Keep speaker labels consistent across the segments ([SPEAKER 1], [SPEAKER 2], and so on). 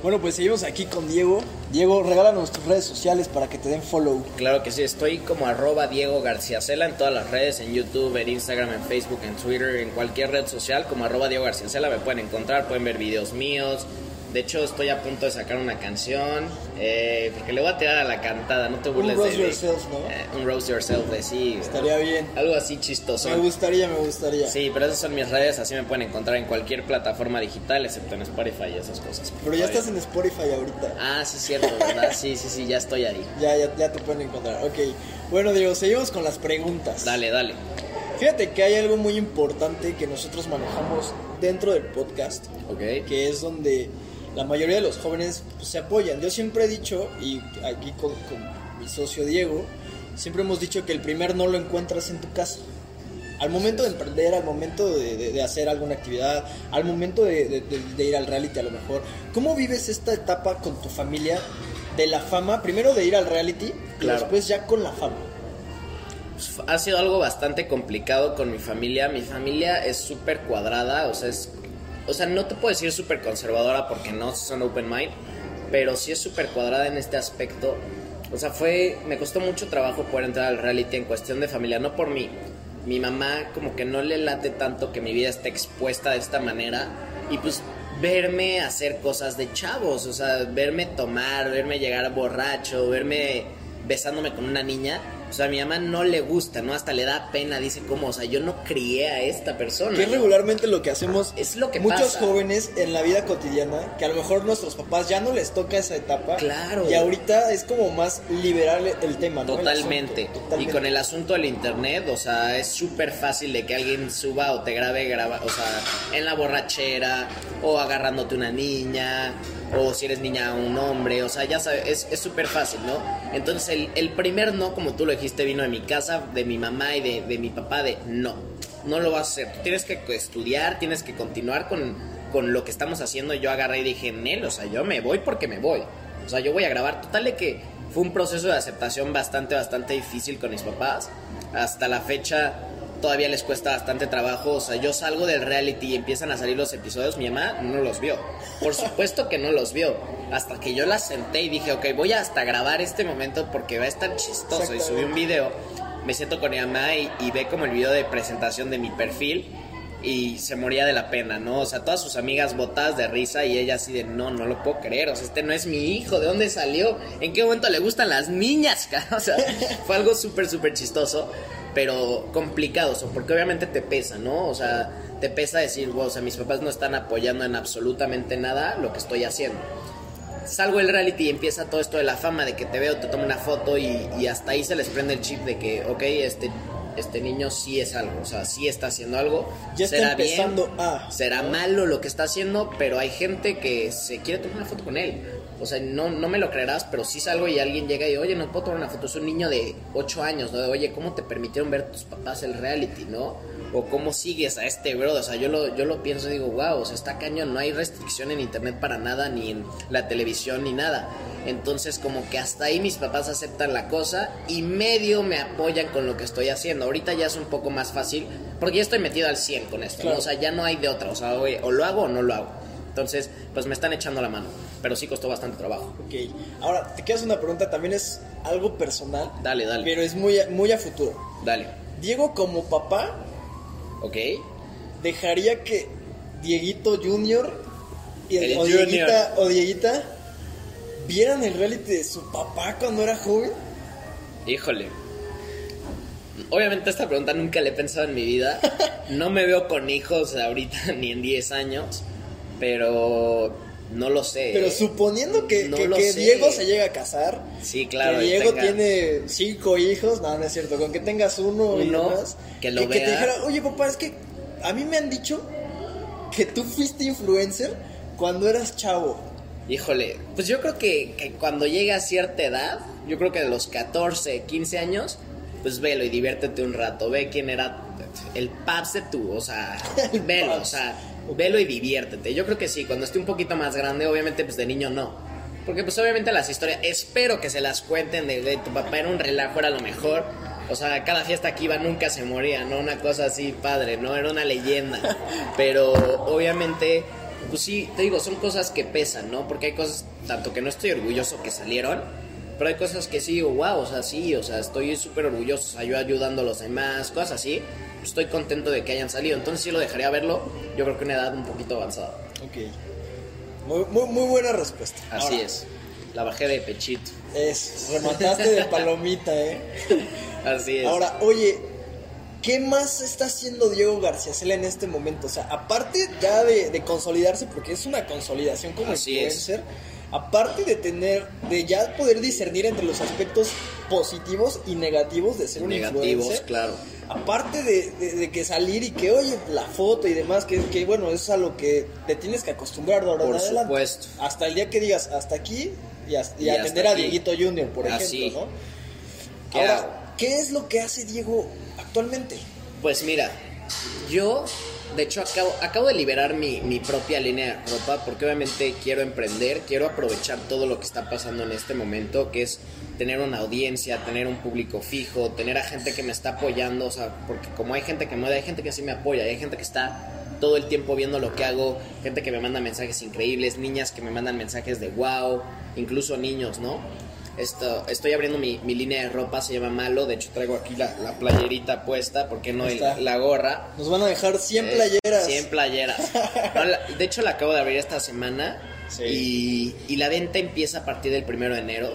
[SPEAKER 1] Bueno, pues seguimos aquí con Diego. Diego, regálanos tus redes sociales para que te den follow.
[SPEAKER 2] Claro que sí, estoy como arroba Diego García Cela en todas las redes, en YouTube, en Instagram, en Facebook, en Twitter, en cualquier red social, como arroba Diego García Cela me pueden encontrar, pueden ver videos míos. De hecho, estoy a punto de sacar una canción, eh, porque le voy a tirar a la cantada, no te burles
[SPEAKER 1] Un
[SPEAKER 2] de
[SPEAKER 1] yourself, ¿no?
[SPEAKER 2] Eh, un roast yourself, de sí.
[SPEAKER 1] Estaría bien.
[SPEAKER 2] Algo así chistoso.
[SPEAKER 1] Me gustaría, me gustaría.
[SPEAKER 2] Sí, pero esas son mis redes, así me pueden encontrar en cualquier plataforma digital, excepto en Spotify y esas cosas.
[SPEAKER 1] Pero ya estás en Spotify ahorita.
[SPEAKER 2] Ah, sí, cierto, ¿verdad? Sí, sí, sí, ya estoy ahí.
[SPEAKER 1] Ya, ya, ya te pueden encontrar. Ok. Bueno, Diego, seguimos con las preguntas.
[SPEAKER 2] Dale, dale.
[SPEAKER 1] Fíjate que hay algo muy importante que nosotros manejamos dentro del podcast,
[SPEAKER 2] Ok.
[SPEAKER 1] que es donde la mayoría de los jóvenes pues, se apoyan. Yo siempre he dicho, y aquí con, con mi socio Diego, siempre hemos dicho que el primer no lo encuentras en tu casa. Al momento de emprender, al momento de, de- de hacer alguna actividad, al momento de, ir al reality a lo mejor, ¿cómo vives esta etapa con tu familia de la fama? Primero de ir al reality y después ya con la fama.
[SPEAKER 2] Pues, ha sido algo bastante complicado con mi familia. Mi familia es súper cuadrada, o sea, es, o sea, no te puedo decir súper conservadora porque no son open mind, pero sí es súper cuadrada en este aspecto. O sea, fue, me costó mucho trabajo poder entrar al reality en cuestión de familia, no por mí. Mi mamá como que no le late tanto que mi vida esté expuesta de esta manera y pues verme hacer cosas de chavos, o sea, verme tomar, verme llegar borracho, verme besándome con una niña, o sea, a mi mamá no le gusta, ¿no? Hasta le da pena, dice como, o sea, yo no crié a esta persona.
[SPEAKER 1] Que es
[SPEAKER 2] ¿no?
[SPEAKER 1] regularmente lo que hacemos
[SPEAKER 2] Es lo que
[SPEAKER 1] muchos
[SPEAKER 2] pasa.
[SPEAKER 1] jóvenes en la vida cotidiana, que a lo mejor nuestros papás ya no les toca esa etapa.
[SPEAKER 2] Claro.
[SPEAKER 1] Y ahorita es como más liberar el tema, ¿no?
[SPEAKER 2] Totalmente.
[SPEAKER 1] asunto, totalmente.
[SPEAKER 2] Y con el asunto del internet, o sea, es súper fácil de que alguien suba o te grabe, graba, o sea, en la borrachera, o agarrándote una niña, o si eres niña un hombre, o sea, ya sabes, es- súper fácil, ¿no? Entonces el, el primer no, como tú lo dijiste, vino de mi casa, de mi mamá y de, de mi papá, de no, no lo vas a hacer. Tienes que estudiar, tienes que continuar con, con lo que estamos haciendo. Yo agarré y dije, Nel, o sea, yo me voy porque me voy. O sea, yo voy a grabar. Total de que fue un proceso de aceptación bastante, bastante difícil con mis papás. Hasta la fecha todavía les cuesta bastante trabajo. O sea, yo salgo del reality y empiezan a salir los episodios. Mi mamá no los vio. Por supuesto que no los vio. Hasta que yo la senté y dije, ok, voy a hasta grabar este momento porque va a estar chistoso. Y subí un video. Me siento con mi mamá y, y ve como el video de presentación de mi perfil y se moría de la pena, ¿no? O sea, todas sus amigas botadas de risa y ella así de, no, no lo puedo creer, o sea, este no es mi hijo, ¿de dónde salió? ¿En qué momento le gustan las niñas? cara? O sea, fue algo súper, súper chistoso, pero complicado, o porque obviamente te pesa, ¿no? O sea, te pesa decir, wow, o sea, mis papás no están apoyando en absolutamente nada lo que estoy haciendo. Salgo del reality y empieza todo esto de la fama, de que te veo, te tomo una foto y, y hasta ahí se les prende el chip de que, ok, este, este niño sí es algo, o sea, sí está haciendo algo.
[SPEAKER 1] Ya está
[SPEAKER 2] será
[SPEAKER 1] empezando
[SPEAKER 2] bien,
[SPEAKER 1] a,
[SPEAKER 2] Será malo lo que está haciendo, pero hay gente que se quiere tomar una foto con él. O sea, no, no me lo creerás, pero sí salgo y alguien llega y, oye, no puedo tomar una foto. Es un niño de 8 años, ¿no? De, oye, ¿cómo te permitieron ver tus papás el reality, no? O cómo sigues a este bro. O sea, yo lo, yo lo pienso y digo, wow, o sea, está cañón. No hay restricción en internet para nada, ni en la televisión, ni nada. Entonces, como que hasta ahí mis papás aceptan la cosa y medio me apoyan con lo que estoy haciendo. Ahorita ya es un poco más fácil, porque ya estoy metido al 100 con esto, ¿no? O sea, ya no hay de otra. O sea, oye, o lo hago o no lo hago. Entonces, pues me están echando la mano. Pero sí costó bastante trabajo.
[SPEAKER 1] Ok. Ahora, te quedas una pregunta, también es algo personal,
[SPEAKER 2] Dale, dale.
[SPEAKER 1] pero es muy, a- muy a futuro.
[SPEAKER 2] Dale.
[SPEAKER 1] Diego como papá
[SPEAKER 2] ¿Ok?
[SPEAKER 1] dejaría que Dieguito Junior y
[SPEAKER 2] El
[SPEAKER 1] o,
[SPEAKER 2] Junior.
[SPEAKER 1] Dieguita, o Dieguita vieran el reality de su papá cuando era joven.
[SPEAKER 2] Híjole. Obviamente esta pregunta nunca la he pensado en mi vida. No me veo con hijos ahorita ni en 10 años, pero no lo sé.
[SPEAKER 1] Pero suponiendo que,
[SPEAKER 2] no
[SPEAKER 1] que-. Diego se llega a casar,
[SPEAKER 2] Sí, claro.
[SPEAKER 1] que Diego
[SPEAKER 2] tenga-
[SPEAKER 1] tiene cinco hijos, no, no es cierto, con que tengas uno, y demás,
[SPEAKER 2] que lo
[SPEAKER 1] y que te
[SPEAKER 2] vea.
[SPEAKER 1] dijera, oye papá, es que a mí me han dicho que tú fuiste influencer cuando eras chavo.
[SPEAKER 2] Híjole, pues yo creo que, que cuando llegue a cierta edad, yo creo que de los 14, 15 años, pues velo y diviértete un rato. Ve quién era el paps de tú, o sea,
[SPEAKER 1] El
[SPEAKER 2] velo, o sea, velo y diviértete. Yo creo que sí, cuando esté un poquito más grande, obviamente pues de niño no. Porque pues obviamente las historias, espero que se las cuenten de, de tu papá era un relajo, era lo mejor. O sea, cada fiesta que iba nunca se moría, ¿no? Una cosa así padre, ¿no? Era una leyenda. Pero obviamente pues sí, te digo, son cosas que pesan, ¿no? Porque hay cosas, tanto que no estoy orgulloso que salieron, pero hay cosas que sí digo, wow, o sea, sí, o sea, estoy súper orgulloso, o sea, yo ayudando a los demás, cosas así, estoy contento de que hayan salido, entonces sí lo dejaría verlo, yo creo que una edad un poquito avanzada.
[SPEAKER 1] Ok. Muy, muy, muy buena respuesta.
[SPEAKER 2] Así
[SPEAKER 1] Ahora,
[SPEAKER 2] es, la bajé de pechito,
[SPEAKER 1] Es, remataste de palomita, ¿eh?
[SPEAKER 2] así es.
[SPEAKER 1] Ahora, oye, ¿qué más está haciendo Diego García Cela en este momento? O sea, aparte ya de, de consolidarse, porque es una consolidación como
[SPEAKER 2] Así es.
[SPEAKER 1] Aparte de tener, de ya poder discernir entre los aspectos positivos y negativos de ser un
[SPEAKER 2] Negativos,
[SPEAKER 1] influencer,
[SPEAKER 2] claro.
[SPEAKER 1] aparte de, de- de que salir y que, oye, la foto y demás, que, que bueno, es a lo que te tienes que acostumbrar de ahora en
[SPEAKER 2] Por
[SPEAKER 1] adelante.
[SPEAKER 2] supuesto.
[SPEAKER 1] Hasta el día que digas, hasta aquí, y, hasta- y
[SPEAKER 2] Y
[SPEAKER 1] atender
[SPEAKER 2] hasta
[SPEAKER 1] a. Dieguito Junior, por ejemplo. ¿no?
[SPEAKER 2] ¿Qué
[SPEAKER 1] Ahora,
[SPEAKER 2] hago?
[SPEAKER 1] ¿qué es lo que hace Diego actualmente?
[SPEAKER 2] Pues mira, yo de hecho acabo, acabo de liberar mi, mi propia línea de ropa porque obviamente quiero emprender, quiero aprovechar todo lo que está pasando en este momento, que es tener una audiencia, tener un público fijo, tener a gente que me está apoyando, o sea, porque como hay gente que me hay gente que sí me apoya, hay gente que está todo el tiempo viendo lo que hago, gente que me manda mensajes increíbles, niñas que me mandan mensajes de wow, incluso niños, ¿no? Esto, estoy abriendo mi, mi línea de ropa, se llama Malo. De hecho, traigo aquí la, la playerita puesta, porque no el- la gorra.
[SPEAKER 1] Nos van a dejar 100
[SPEAKER 2] Eh,
[SPEAKER 1] playeras.
[SPEAKER 2] 100 playeras. No, la- de hecho, la acabo de abrir esta semana.
[SPEAKER 1] Sí.
[SPEAKER 2] Y, y la venta empieza a partir del primero de enero.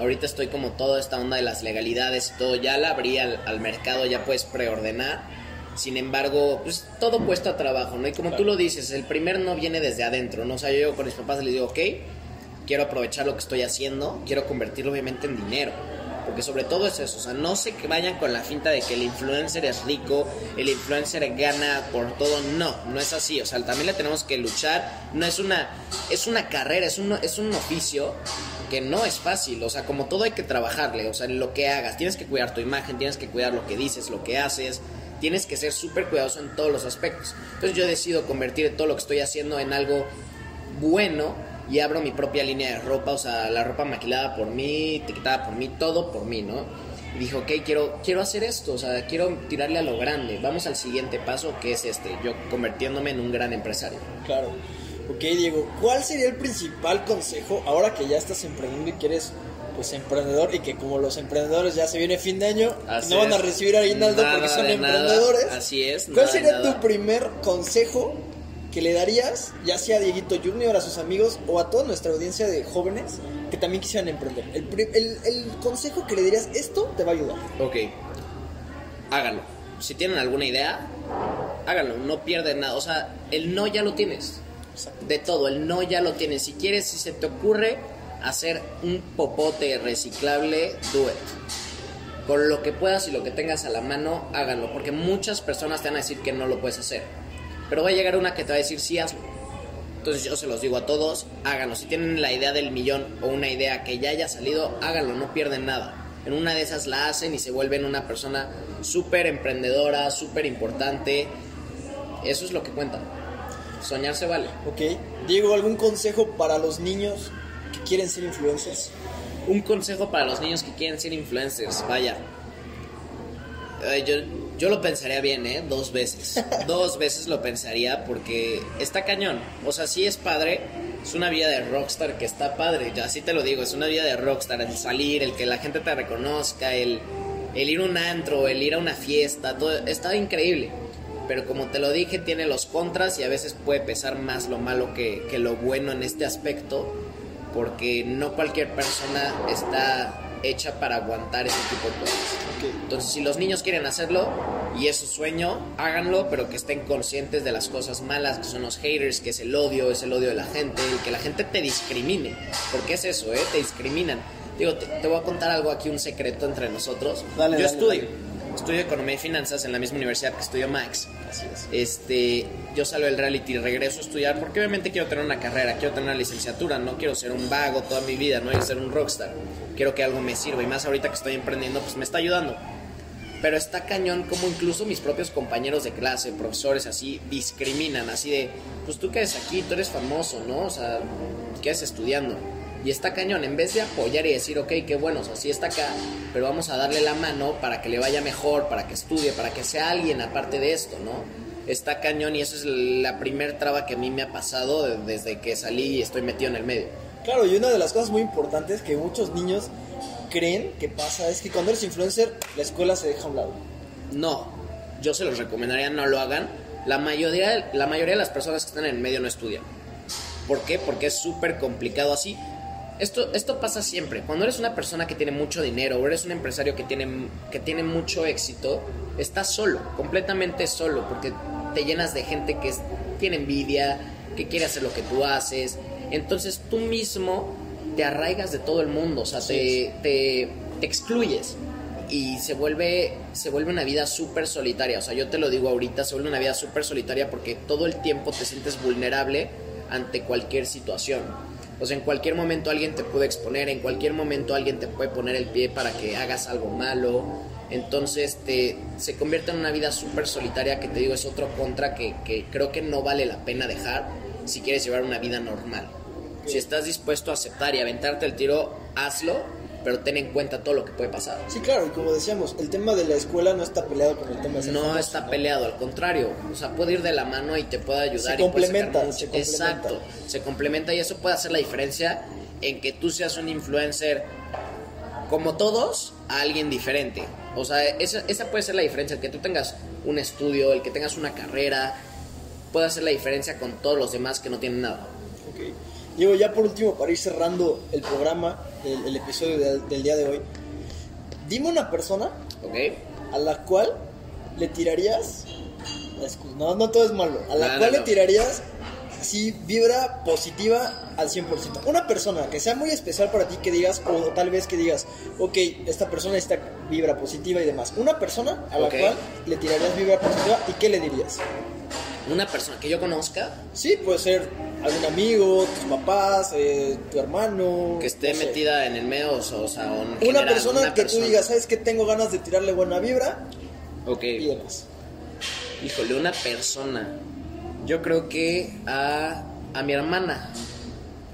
[SPEAKER 2] Ahorita estoy como toda esta onda de las legalidades y todo. Ya la abrí al, al mercado, ya puedes preordenar. Sin embargo, pues todo cuesta trabajo, ¿no? Y como tú lo dices, el primer no viene desde adentro, ¿no? O sea, yo llego con mis papás y les digo, ok, quiero aprovechar lo que estoy haciendo, quiero convertirlo obviamente en dinero. Porque sobre todo es eso, o sea, no se vayan con la finta de que el influencer es rico, el influencer gana por todo, no, no es así, o sea, también le tenemos que luchar, no es una, es una carrera, es un, es un oficio que no es fácil, o sea, como todo hay que trabajarle, o sea, lo que hagas, tienes que cuidar tu imagen, tienes que cuidar lo que dices, lo que haces, tienes que ser súper cuidadoso en todos los aspectos. Entonces yo decido convertir todo lo que estoy haciendo en algo bueno y abro mi propia línea de ropa, o sea, la ropa maquilada por mí, etiquetada por mí, todo por mí, ¿no? Y dije, ok, quiero, quiero hacer esto, o sea, quiero tirarle a lo grande. Vamos al siguiente paso, que es este, yo convirtiéndome en un gran empresario.
[SPEAKER 1] Claro. Ok, Diego, ¿cuál sería el principal consejo ahora que ya estás emprendiendo y que eres pues emprendedor y que como los emprendedores ya se viene fin de año,
[SPEAKER 2] Así
[SPEAKER 1] no van a recibir aguinaldo porque son
[SPEAKER 2] de nada.
[SPEAKER 1] emprendedores?
[SPEAKER 2] Así es,
[SPEAKER 1] ¿Cuál sería tu primer consejo que le darías, ya sea a Dieguito Junior, a sus amigos o a toda nuestra audiencia de jóvenes que también quisieran emprender? El, pri- el- el consejo que le dirías, esto te va a ayudar.
[SPEAKER 2] Ok, háganlo. Si tienen alguna idea, háganlo, no pierden nada. O sea, el no ya lo tienes. De todo, el no ya lo tienes. Si quieres, si se te ocurre hacer un popote reciclable, do it. Con lo que puedas y lo que tengas a la mano, háganlo. Porque muchas personas te van a decir que no lo puedes hacer. Pero va a llegar una que te va a decir sí, hazlo. Entonces yo se los digo a todos, háganlo. Si tienen la idea del millón o una idea que ya haya salido, háganlo, no pierden nada. En una de esas la hacen y se vuelven una persona súper emprendedora, súper importante. Eso es lo que cuenta. Soñar se vale.
[SPEAKER 1] Ok. Diego, ¿algún consejo para los niños que quieren ser influencers?
[SPEAKER 2] Un consejo para los niños que quieren ser influencers, vaya. Eh, yo, yo lo pensaría bien, ¿eh? Dos veces. Dos veces lo pensaría porque está cañón. O sea, sí es padre. Es una vida de rockstar que está padre. Yo así te lo digo, es una vida de rockstar. El salir, el que la gente te reconozca, el, el ir a un antro, el ir a una fiesta, todo. Está increíble. Pero como te lo dije, tiene los contras y a veces puede pesar más lo malo que, que lo bueno en este aspecto porque no cualquier persona está hecha para aguantar ese tipo de cosas. Entonces, si los niños quieren hacerlo y es su sueño, háganlo, pero que estén conscientes de las cosas malas que son los haters, que es el odio, es el odio de la gente, el que la gente te discrimine, porque es eso, ¿eh? Te discriminan. Digo, te, te voy a contar algo aquí, un secreto entre nosotros.
[SPEAKER 1] Dale,
[SPEAKER 2] Yo
[SPEAKER 1] dale,
[SPEAKER 2] estudio,
[SPEAKER 1] dale.
[SPEAKER 2] estudio economía y finanzas en la misma universidad que estudió Max
[SPEAKER 1] Así es.
[SPEAKER 2] este, yo salgo del reality y regreso a estudiar porque obviamente quiero tener una carrera, quiero tener una licenciatura, no quiero ser un vago toda mi vida, no quiero ser un rockstar, quiero que algo me sirva y más ahorita que estoy emprendiendo pues me está ayudando. Pero está cañón como incluso mis propios compañeros de clase, profesores así, discriminan, así de, pues tú que eres aquí, tú eres famoso, ¿no? O sea, ¿qué haces estudiando? Y está cañón, en vez de apoyar y decir, ok, qué bueno, o sea, sí está acá, pero vamos a darle la mano para que le vaya mejor, para que estudie, para que sea alguien aparte de esto, ¿no? está cañón y eso es la primer traba que a mí me ha pasado desde que salí y estoy metido en el medio.
[SPEAKER 1] Claro, y una de las cosas muy importantes que muchos niños creen que pasa es que cuando eres influencer, la escuela se deja a un lado.
[SPEAKER 2] No, yo se los recomendaría no lo hagan. La mayoría, la mayoría de las personas que están en el medio no estudian. ¿Por qué? Porque es súper complicado así. Esto, esto pasa siempre. Cuando eres una persona que tiene mucho dinero o eres un empresario que tiene, que tiene mucho éxito, estás solo, completamente solo, porque te llenas de gente que tiene envidia, que quiere hacer lo que tú haces. Entonces tú mismo te arraigas de todo el mundo, o sea, te, te, te, excluyes y se vuelve, se vuelve una vida súper solitaria. O sea, yo te lo digo ahorita, se vuelve una vida súper solitaria porque todo el tiempo te sientes vulnerable ante cualquier situación. O sea, en cualquier momento alguien te puede exponer, en cualquier momento alguien te puede poner el pie para que hagas algo malo. Entonces te, se convierte en una vida súper solitaria que te digo es otro contra que, que creo que no vale la pena dejar si quieres llevar una vida normal. Si estás dispuesto a aceptar y aventarte el tiro, hazlo, pero ten en cuenta todo lo que puede pasar.
[SPEAKER 1] Sí, claro, y como decíamos, el tema de la escuela no está peleado con el tema de
[SPEAKER 2] No está
[SPEAKER 1] ¿no?
[SPEAKER 2] peleado, al contrario. O sea, puede ir de la mano y te puede ayudar.
[SPEAKER 1] Se
[SPEAKER 2] y puede sacar
[SPEAKER 1] se complementan.
[SPEAKER 2] Exacto, se complementa y eso puede hacer la diferencia en que tú seas un influencer como todos a alguien diferente. O sea, esa, esa puede ser la diferencia, el que tú tengas un estudio, el que tengas una carrera, puede hacer la diferencia con todos los demás que no tienen nada.
[SPEAKER 1] Ok. Diego, ya por último, para ir cerrando el programa, el, el episodio de- del día de hoy, dime una persona a la cual le tirarías. No, no todo es malo. A la
[SPEAKER 2] No,
[SPEAKER 1] cual
[SPEAKER 2] no,
[SPEAKER 1] le tirarías así vibra positiva al 100%. Una persona que sea muy especial para ti, que digas, o tal vez que digas, ok, esta persona está vibra positiva y demás. Una persona a la cual le tirarías vibra positiva y qué le dirías.
[SPEAKER 2] Una persona que yo conozca
[SPEAKER 1] Sí, puede ser algún amigo, tus papás, eh, tu hermano.
[SPEAKER 2] que esté
[SPEAKER 1] no sé.
[SPEAKER 2] metida en el medio, o sea, sea, en
[SPEAKER 1] Una
[SPEAKER 2] general,
[SPEAKER 1] persona
[SPEAKER 2] una
[SPEAKER 1] que
[SPEAKER 2] persona.
[SPEAKER 1] tú digas, ¿sabes que Tengo ganas de tirarle buena vibra
[SPEAKER 2] Ok.
[SPEAKER 1] demás.
[SPEAKER 2] Híjole, una persona. Yo creo que a, a mi hermana.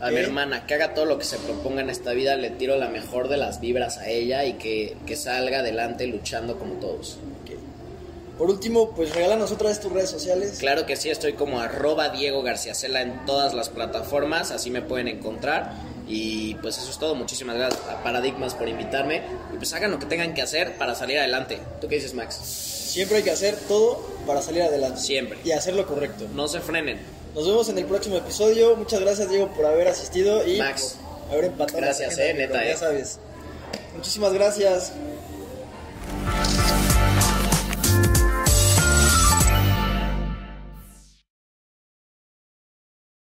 [SPEAKER 2] A mi
[SPEAKER 1] Ok.
[SPEAKER 2] hermana, que haga todo lo que se proponga en esta vida, le tiro la mejor de las vibras a ella y que, que salga adelante luchando como todos.
[SPEAKER 1] Por último, pues regálanos otra vez tus redes sociales.
[SPEAKER 2] Claro que sí, estoy como arroba Diego García Cela en todas las plataformas, así me pueden encontrar. Y pues eso es todo, muchísimas gracias a Paradigmas por invitarme. Y pues hagan lo que tengan que hacer para salir adelante. ¿Tú qué dices, Max?
[SPEAKER 1] Siempre hay que hacer todo para salir adelante.
[SPEAKER 2] Siempre.
[SPEAKER 1] Y hacer lo correcto.
[SPEAKER 2] No se frenen.
[SPEAKER 1] Nos vemos en el próximo episodio. Muchas gracias, Diego, por haber asistido y
[SPEAKER 2] Max.
[SPEAKER 1] por haber empatado.
[SPEAKER 2] Gracias, eh, neta,
[SPEAKER 1] Ya
[SPEAKER 2] eh.
[SPEAKER 1] sabes. Muchísimas gracias.